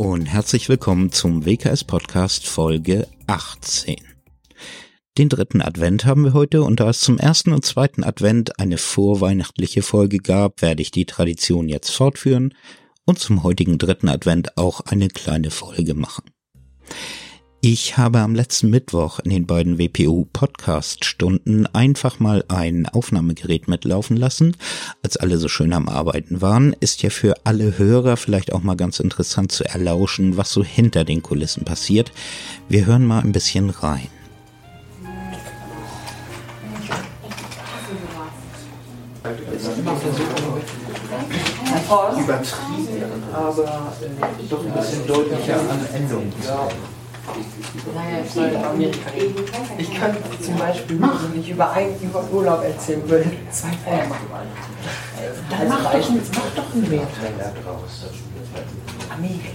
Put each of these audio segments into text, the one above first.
Und herzlich willkommen zum WKS Podcast Folge 18. Den dritten Advent haben wir heute und da es zum ersten und zweiten Advent eine vorweihnachtliche Folge gab, werde ich die Tradition jetzt fortführen und zum heutigen dritten Advent auch eine kleine Folge machen. Ich habe am letzten Mittwoch in den beiden WPU Podcast Stunden einfach mal ein Aufnahmegerät mitlaufen lassen. Als alle so schön am Arbeiten waren, ist ja für alle Hörer vielleicht auch mal ganz interessant zu erlauschen, was so hinter den Kulissen passiert. Wir hören mal ein bisschen rein. Übertrieben, aber äh, doch ein bisschen deutlicher an Endungen. Ich kann zum Beispiel, wenn ich über, einen, über Urlaub erzählen würde, zwei Folgen machen. Dann mach doch, mach doch einen draus. Amerika.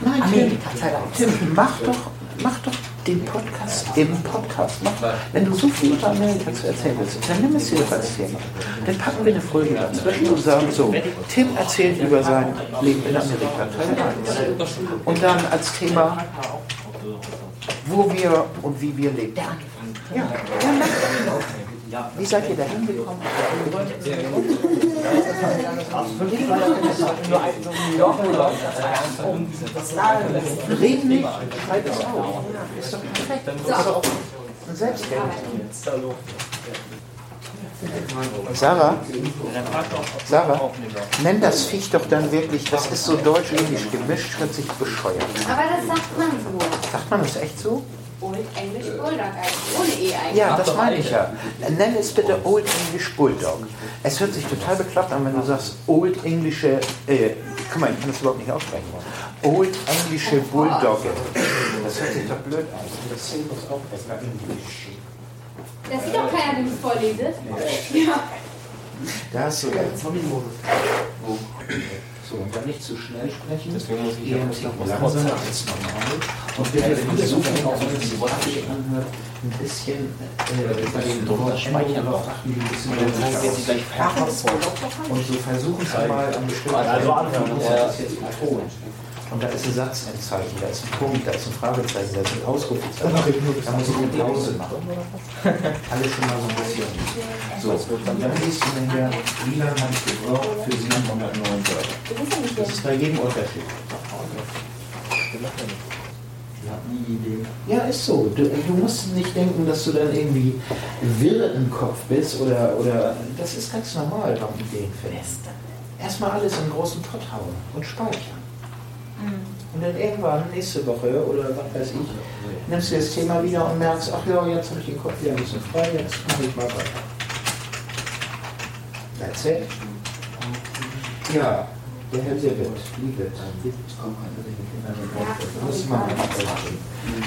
Nein, Amerika, Tim, mach doch, mach doch den Podcast im Podcast. Mach, wenn du so viel über Amerika zu erzählen willst, dann nimm es dir doch als Thema. Dann packen wir eine Folge dazwischen und sagen so, Tim erzählt über sein Leben in Amerika, Teil 1. Und dann als Thema, wo wir und wie wir leben. Ja, ja, mach. Wie seid ihr da hingekommen? Reden nicht, schreib es auf. Ist doch perfekt. Das ist doch ein Selbstgeld. Sarah, Sarah, nenn das Viech doch dann wirklich, das ist so deutsch-englisch gemischt, hört sich bescheuert. Aber das sagt man so. Sagt man das echt so? Old English Bulldog eigentlich. Ohne E eigentlich. Ja, das meine ich ja. Nenn es bitte Old English Bulldog. Es hört sich total bekloppt an, wenn du sagst Old Englische, äh, guck mal, ich kann das überhaupt nicht aussprechen. Old Englische Bulldogge. Das hört sich doch blöd an. Das muss auch besser Englisch. Das sieht doch keiner, wenn du es vorlesest. Ja. Da hast du recht. So, und dann nicht zu schnell sprechen. Deswegen muss ich eher ein bisschen langsamer als normal. Und bitte versuchen auch, wenn es sich anhört, ein bisschen äh, bei den Wort speichern noch ein bisschen Und so versuchen Sie mal an bestimmten Stellen, das ist jetzt betont. Und da ist ein Satz ein Zeichen, da ist ein Punkt, da ist ein Fragezeichen, da ist ein Ausrufezeichen. Da muss ich eine Pause machen. Alles schon mal so ein bisschen. So, und dann liest du nachher, wie lange habe ich gebraucht für 709 Wörter. Das ist bei jedem Unterschied. Ja, ist so. Du, du musst nicht denken, dass du dann irgendwie wirr im Kopf bist oder, oder das ist ganz normal beim Ideenfest. Erstmal alles in großen Pott hauen und speichern. Und dann irgendwann, nächste Woche oder was weiß ich, nimmst du das Thema wieder und merkst, ach ja, jetzt habe ich den Kopf wieder ein bisschen frei, jetzt mache ich mal weiter. That's it. Ja, der Herr Sibbet, liebe. Muss man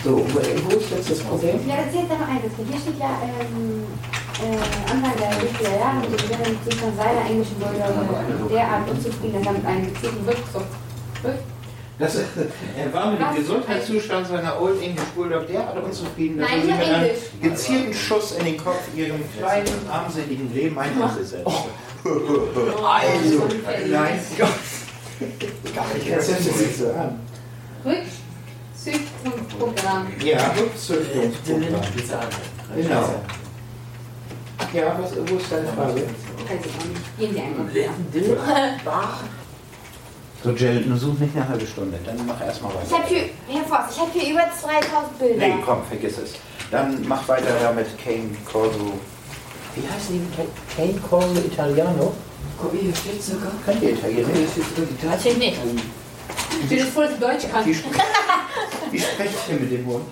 So, wo ist jetzt das Problem? Ja, das ist jetzt noch eines. Hier steht ja ähm, äh, Anfang der 70er Jahre mit dem Während Zustand seiner englischen Bürger derart unzufrieden, dass er mit einem gezielten Rückzug. Rück Das, er war mit dem Gesundheitszustand seiner Old English Bulldog derart unzufrieden, dass er sich nur mit einem gezielten Schuss in den Kopf ihrem kleinen, armseligen Leben eingesetzt hat. Also, nein, ich erzähle es nicht so an. Rückzüchtungsprogramm. Ja, Rückzüchtungsprogramm. Genau. Ja, was, wo ist deine Frage? Nicht. Gehen Sie einfach. So, Jill, nur such nicht eine halbe Stunde, dann mach erstmal Ich weiter. habe hier, Herr Voss, ich habe hier über 2000 Bilder. Nee, komm, vergiss es. Dann mach weiter damit Kane Corso. Wie heißen die? Kane Corso Italiano? Hier steht sogar. Könnt ihr Italienisch? Natürlich nicht. Ich bin voll Deutsch kann. Wie, sp wie sprecht ihr mit dem Hund?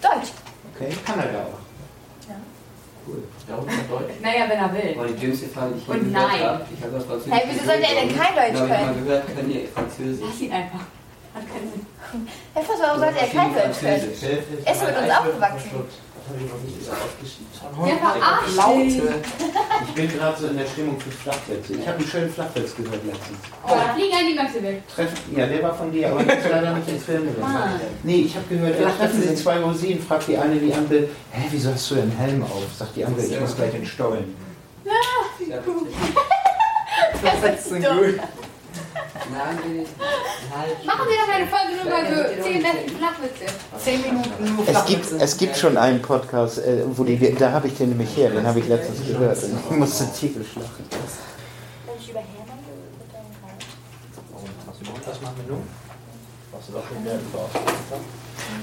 Deutsch. Okay, kann er da auch. Cool. Deutsch. Naja, wenn er will. War die dümmste die ich Und nein. Ich habe das Französisch. Hey, wieso sollte er denn kein Deutsch Ich habe mal können? gehört, können die Französisch. Lass ihn einfach. Hat keinen Sinn. Herr Voss, warum sollte er kein Deutsch können? Er ist mit uns aufgewachsen. Der verarscht Laute. dich. Ich bin gerade so in der Stimmung für Flachwitze. Ich habe einen schönen Flachwitz gehört letztens. Oh, da fliegen an die Möpse weg. Treffen, ja, der war von dir, aber der ist leider nicht ins Film drin. Ah. Nee, ich habe gehört, da treffen sie zwei Rosinen, fragt die eine die Ampel, hä, wieso hast du den Helm auf? Sagt die Ampel, ich muss gleich in den Stollen. Ja, Das ist dumm. Machen wir doch eine Folge nur mal so 10 besten Flachwitze. Zehn Minuten nur Es gibt, Flachwitze. es gibt schon einen Podcast, äh, wo die, da habe ich den nämlich her, den habe ich letztens gehört und ich musste tierisch lachen. Wenn ich über Hermann mit deinem Kreis. Was machen wir nun?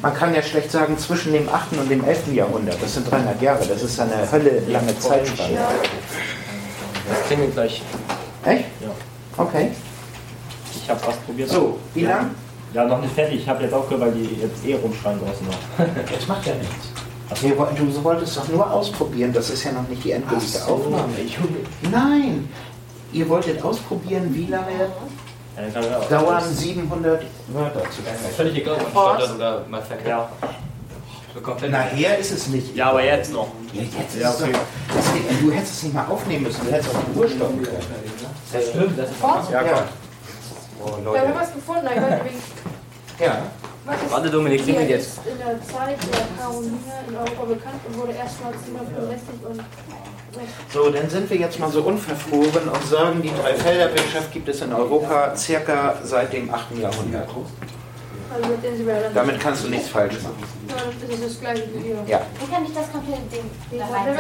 Man kann ja schlecht sagen, zwischen dem 8. und dem 11. Jahrhundert, das sind 300 Jahre, das ist eine Hölle lange Zeitspanne. Das klingelt gleich. Echt? Ja. Okay. Ich habe was probiert. So, wie lang? Ja, noch nicht fertig. Ich habe jetzt aufgehört, weil die jetzt eh rumschreien draußen noch. Das macht ja nichts. Wir wollten- Du wolltest doch nur ausprobieren, das ist ja noch nicht die endgültige Aufnahme. Nein! Ihr wolltet ausprobieren, wie lange Ja, dauern 700 Wörter zu Völlig egal, ob man stottert oder mal verkehrt. Ja. So. Nachher ist es nicht. ja, aber jetzt noch. Ja, jetzt ist Ja, es okay. doch, das, du hättest es nicht mal aufnehmen müssen, du hättest auf die Uhr stoppen können. Das stimmt, das ist Ja, Ja. Oh, Wir Leute. haben was gefunden, ich wollte wegen. Ja. Warte, Dominik, hier klingelt jetzt. in der Zeit der Karoline in Europa bekannt und wurde erst 1965 und. So, dann sind wir jetzt mal so unverfroren und sagen, die Dreifelderwirtschaft gibt es in Europa circa seit dem 8. Jahrhundert. Also. Damit kannst du nichts falsch machen. Ja, das ist das gleiche wie hier. Ja. Wie kann ich das komplette Ding da rein?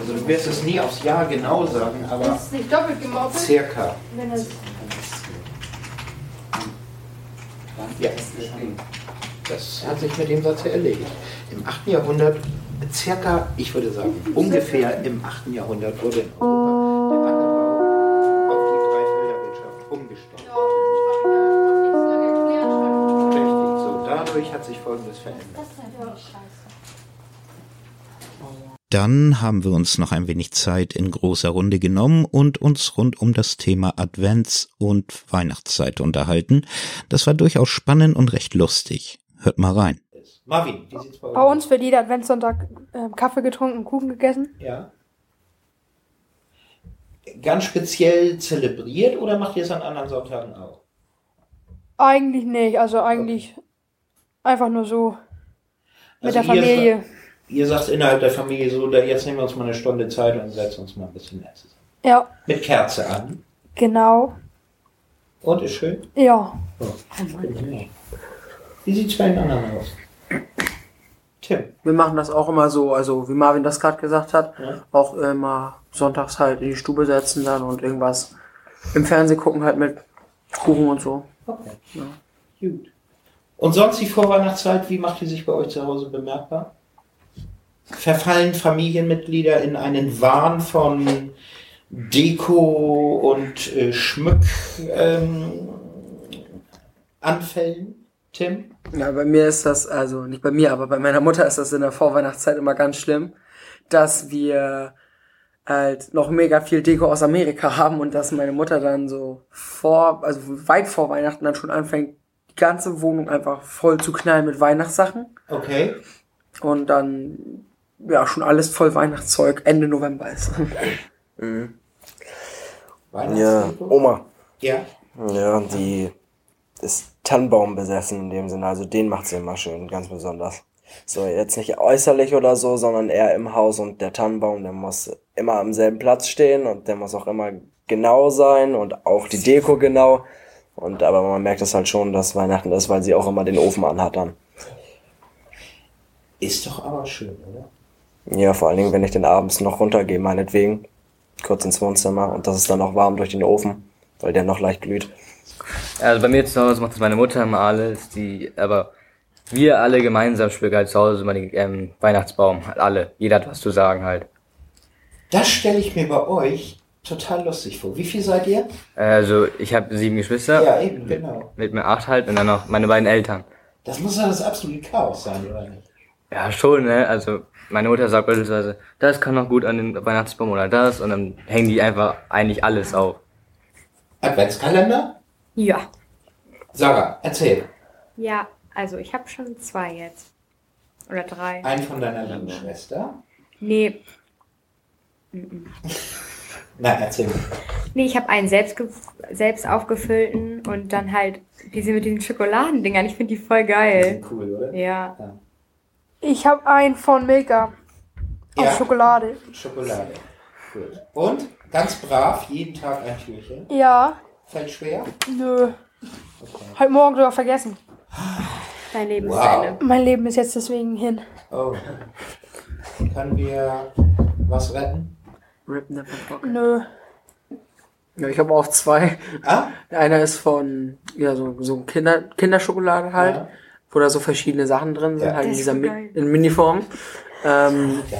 Also du wirst es nie aufs Jahr genau sagen, aber ist es nicht doppelt gemoppelt, circa. wenn es. Ja. Das hat sich mit dem Satz ja erledigt. Im 8. Jahrhundert, circa, ich würde sagen, ungefähr im 8. Jahrhundert wurde in Europa der Ackerbau auf die Dreifelderwirtschaft umgestellt. Ja, nicht so dadurch hat sich Folgendes verändert. ich. Das ist natürlich scheiße. Dann haben wir uns noch ein wenig Zeit in großer Runde genommen und uns rund um das Thema Advents- und Weihnachtszeit unterhalten. Das war durchaus spannend und recht lustig. Hört mal rein. Marvin, wie sieht's bei Bei uns wird jeder Adventssonntag äh, Kaffee getrunken, Kuchen gegessen. Ja. Ganz speziell zelebriert oder macht ihr es an anderen Sonntagen auch? Eigentlich nicht, also eigentlich einfach nur so mit Also der Familie. Ihr sagt innerhalb der Familie so, da jetzt nehmen wir uns mal eine Stunde Zeit und setzen uns mal ein bisschen mehr zusammen. Ja, Mit Kerze an. genau. Und ist schön. Ja. Wie sieht's bei den anderen aus? Tim. Wir machen das auch immer so, also wie Marvin das gerade gesagt hat, Ja. auch immer sonntags halt in die Stube setzen dann und irgendwas im Fernsehen gucken halt mit Kuchen und so. Okay. Gut. Und sonst die Vorweihnachtszeit, wie macht die sich bei euch zu Hause bemerkbar? Verfallen Familienmitglieder in einen Wahn von Deko und äh, Schmück ähm? Tim? Ja, bei mir ist das, also nicht bei mir, aber bei meiner Mutter ist das in der Vorweihnachtszeit immer ganz schlimm, dass wir halt noch mega viel Deko aus Amerika haben und dass meine Mutter dann so vor, also weit vor Weihnachten dann schon anfängt, die ganze Wohnung einfach voll zu knallen mit Weihnachtssachen Okay. und dann ja schon alles voll Weihnachtszeug Ende November ist. Ja, Weihnachtsdeko? Oma. Ja. Ja, die ist Tannenbaum besessen in dem Sinne. Also den macht sie immer schön, ganz besonders. So, jetzt nicht äußerlich oder so, sondern eher im Haus und der Tannenbaum, der muss immer am selben Platz stehen und der muss auch immer genau sein und auch die Deko genau. Und aber man merkt es halt schon, dass Weihnachten ist, weil sie auch immer den Ofen anhat dann. Ist doch aber schön, oder? Ja, vor allen Dingen, wenn ich den abends noch runtergehe, meinetwegen, kurz ins Wohnzimmer und das ist dann auch warm durch den Ofen, weil der noch leicht glüht. Also bei mir zu Hause macht das meine Mutter immer alles, die, aber wir alle gemeinsam schmücken halt zu Hause immer den ähm, Weihnachtsbaum, halt alle. Jeder hat was zu sagen halt. Das stelle ich mir bei euch total lustig vor. Wie viel seid ihr? Also ich habe sieben Geschwister, Ja, eben, genau. mit mir acht halt und dann noch meine beiden Eltern. Das muss ja das absolute Chaos sein, oder nicht? Ja, schon, ne? Also meine Mutter sagt beispielsweise, das kann noch gut an den Weihnachtsbaum oder das und dann hängen die einfach eigentlich alles auf. Adventskalender? Ja. Sarah, erzähl. Ja, also ich habe schon zwei jetzt. Oder drei. Einen von deiner lieben Schwester? Nee, Nein, erzähl. nee ich habe einen selbst, selbst aufgefüllten und dann halt diese mit diesen Schokoladendingern. Ich finde die voll geil. Cool, oder? Ja. Ich habe einen von Milka. Aus Ja. Schokolade. Schokolade. Gut. Und ganz brav, jeden Tag ein Türchen. Ja. Fällt schwer? Nö. Heute Morgen sogar vergessen. Dein Leben ist Wow. zu Ende. Mein Leben ist jetzt deswegen hin. Oh. Können wir was retten? Rip Never Forget. Nö. Ja, ich habe auch zwei. Ah? Einer ist von ja, so, so Kinder, Kinderschokolade halt, Ja. Wo da so verschiedene Sachen drin sind, Ja. halt in dieser Mi in Miniform. Ähm, Ja,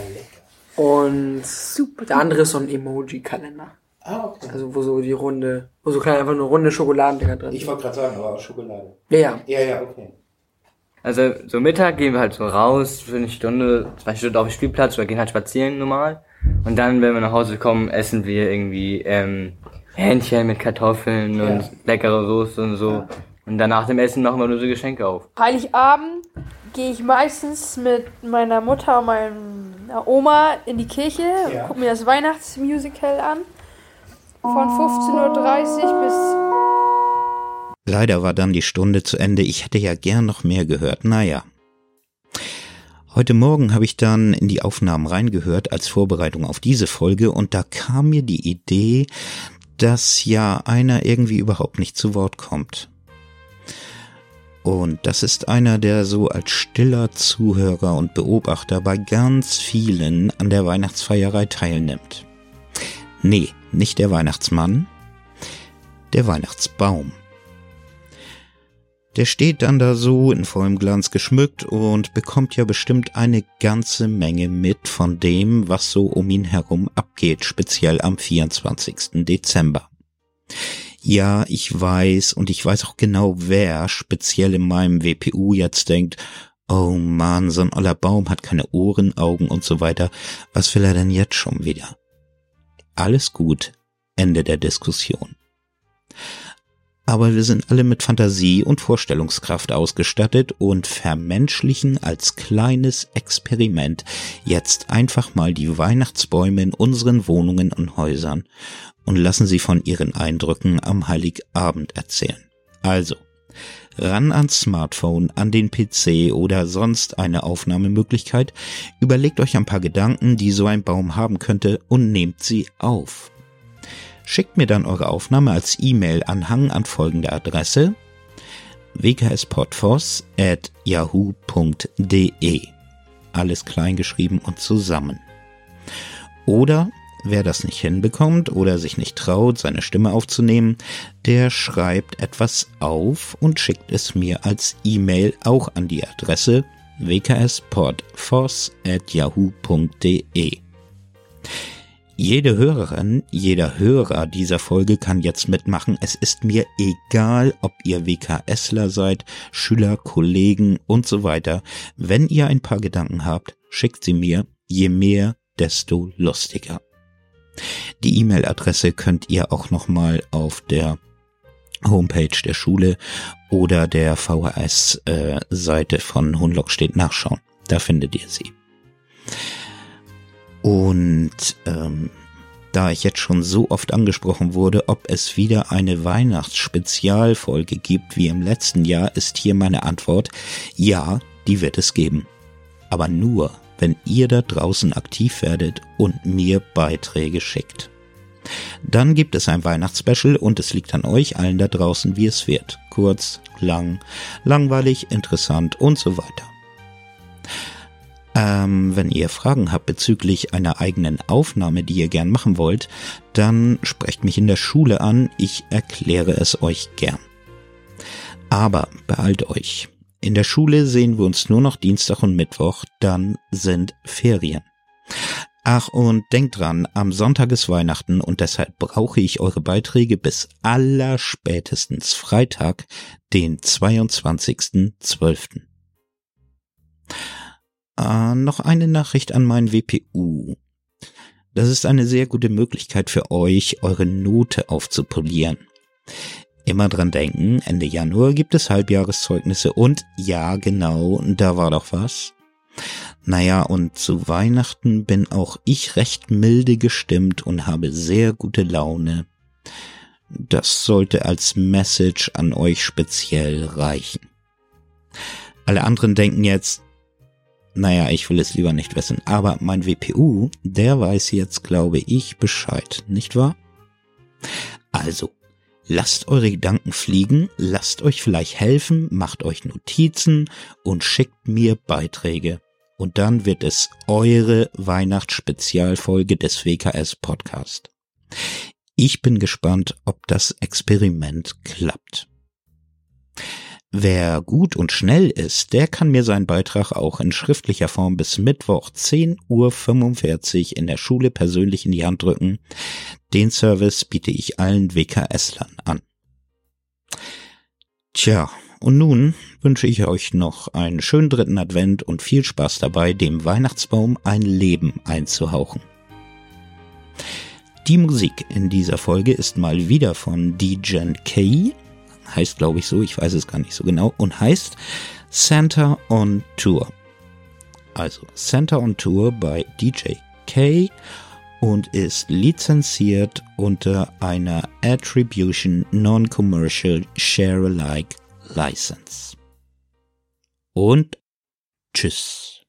und Super. der andere ist so ein Emoji-Kalender. Ah, okay. Also wo so die runde, wo so kleine einfach nur runde Schokoladendinger drin Ich sind. wollte gerade sagen, aber auch Schokolade. Ja, ja. Ja, ja, okay. Also so Mittag gehen wir halt so raus für eine Stunde, zwei Stunden auf den Spielplatz oder gehen halt spazieren normal. Und dann, wenn wir nach Hause kommen, essen wir irgendwie ähm, Hähnchen mit Kartoffeln und Ja. leckere Soße und so. Und dann nach dem Essen machen wir nur so Geschenke auf. Heiligabend gehe ich meistens mit meiner Mutter und meiner Oma in die Kirche, Ja. gucke mir das Weihnachtsmusical an. Von 15.30 Uhr bis Leider war dann die Stunde zu Ende. Ich hätte ja gern noch mehr gehört. Naja. Heute Morgen habe ich dann in die Aufnahmen reingehört als Vorbereitung auf diese Folge und da kam mir die Idee, dass ja einer irgendwie überhaupt nicht zu Wort kommt. Und das ist einer, der so als stiller Zuhörer und Beobachter bei ganz vielen an der Weihnachtsfeierei teilnimmt. Nee, nicht der Weihnachtsmann, der Weihnachtsbaum. Der steht dann da so in vollem Glanz geschmückt und bekommt ja bestimmt eine ganze Menge mit von dem, was so um ihn herum abgeht, speziell am 24. Dezember. Ja, ich weiß und ich weiß auch genau, wer speziell in meinem WPU jetzt denkt, oh Mann, so ein oller Baum hat keine Ohren, Augen und so weiter. Was will er denn jetzt schon wieder? Alles gut. Ende der Diskussion aber wir sind alle mit Fantasie und Vorstellungskraft ausgestattet und vermenschlichen als kleines Experiment jetzt einfach mal die Weihnachtsbäume in unseren Wohnungen und Häusern und lassen sie von ihren Eindrücken am Heiligabend erzählen. Also, ran ans Smartphone, an den PC oder sonst eine Aufnahmemöglichkeit, überlegt euch ein paar Gedanken, die so ein Baum haben könnte und nehmt sie auf. Schickt mir dann eure Aufnahme als E-Mail-Anhang an folgende Adresse wkspodfoss at yahoo.de Alles kleingeschrieben und zusammen. Oder wer das nicht hinbekommt oder sich nicht traut, seine Stimme aufzunehmen, der schreibt etwas auf und schickt es mir als E-Mail auch an die Adresse wkspodfoss at yahoo.de jede Hörerin, jeder Hörer dieser Folge kann jetzt mitmachen. Es ist mir egal, ob ihr WKSler seid, Schüler, Kollegen und so weiter. Wenn ihr ein paar Gedanken habt, schickt sie mir. Je mehr, desto lustiger. Die E-Mail-Adresse könnt ihr auch nochmal auf der Homepage der Schule oder der VHS-Seite von Hunlock steht nachschauen. Da findet ihr sie. Und ähm, da ich jetzt schon so oft angesprochen wurde, ob es wieder eine Weihnachtsspezialfolge gibt wie im letzten Jahr, ist hier meine Antwort, ja, die wird es geben. Aber nur, wenn ihr da draußen aktiv werdet und mir Beiträge schickt. Dann gibt es ein Weihnachtsspecial und es liegt an euch allen da draußen, wie es wird. Kurz, lang, langweilig, interessant und so weiter. Ähm, wenn ihr Fragen habt bezüglich einer eigenen Aufnahme, die ihr gern machen wollt, dann sprecht mich in der Schule an, ich erkläre es euch gern. Aber beeilt euch. In der Schule sehen wir uns nur noch Dienstag und Mittwoch, dann sind Ferien. Ach, und denkt dran, am Sonntag ist Weihnachten und deshalb brauche ich eure Beiträge bis allerspätestens Freitag, den 22.12. Äh, noch eine Nachricht an meinen WPU. Das ist eine sehr gute Möglichkeit für euch, eure Note aufzupolieren. Immer dran denken, Ende Januar gibt es Halbjahreszeugnisse und ja, genau, da war doch was. Naja, und zu Weihnachten bin auch ich recht milde gestimmt und habe sehr gute Laune. Das sollte als Message an euch speziell reichen. Alle anderen denken jetzt, naja, ich will es lieber nicht wissen, aber mein WPU, der weiß jetzt, glaube ich, Bescheid, nicht wahr? Also, Lasst eure Gedanken fliegen, lasst euch vielleicht helfen, macht euch Notizen und schickt mir Beiträge. Und dann wird es eure Weihnachtsspezialfolge des WKS Podcast. Ich bin gespannt, ob das Experiment klappt. Wer gut und schnell ist, der kann mir seinen Beitrag auch in schriftlicher Form bis Mittwoch 10.45 Uhr in der Schule persönlich in die Hand drücken. Den Service biete ich allen WKS-Lern an. Tja, und nun wünsche ich euch noch einen schönen dritten Advent und viel Spaß dabei, dem Weihnachtsbaum ein Leben einzuhauchen. Die Musik in dieser Folge ist mal wieder von DJ K heißt glaube ich so, ich weiß es gar nicht so genau, und heißt Santa on Tour. Also Santa on Tour bei DJ K und ist lizenziert unter einer Attribution Non-Commercial Share-alike License. Und tschüss.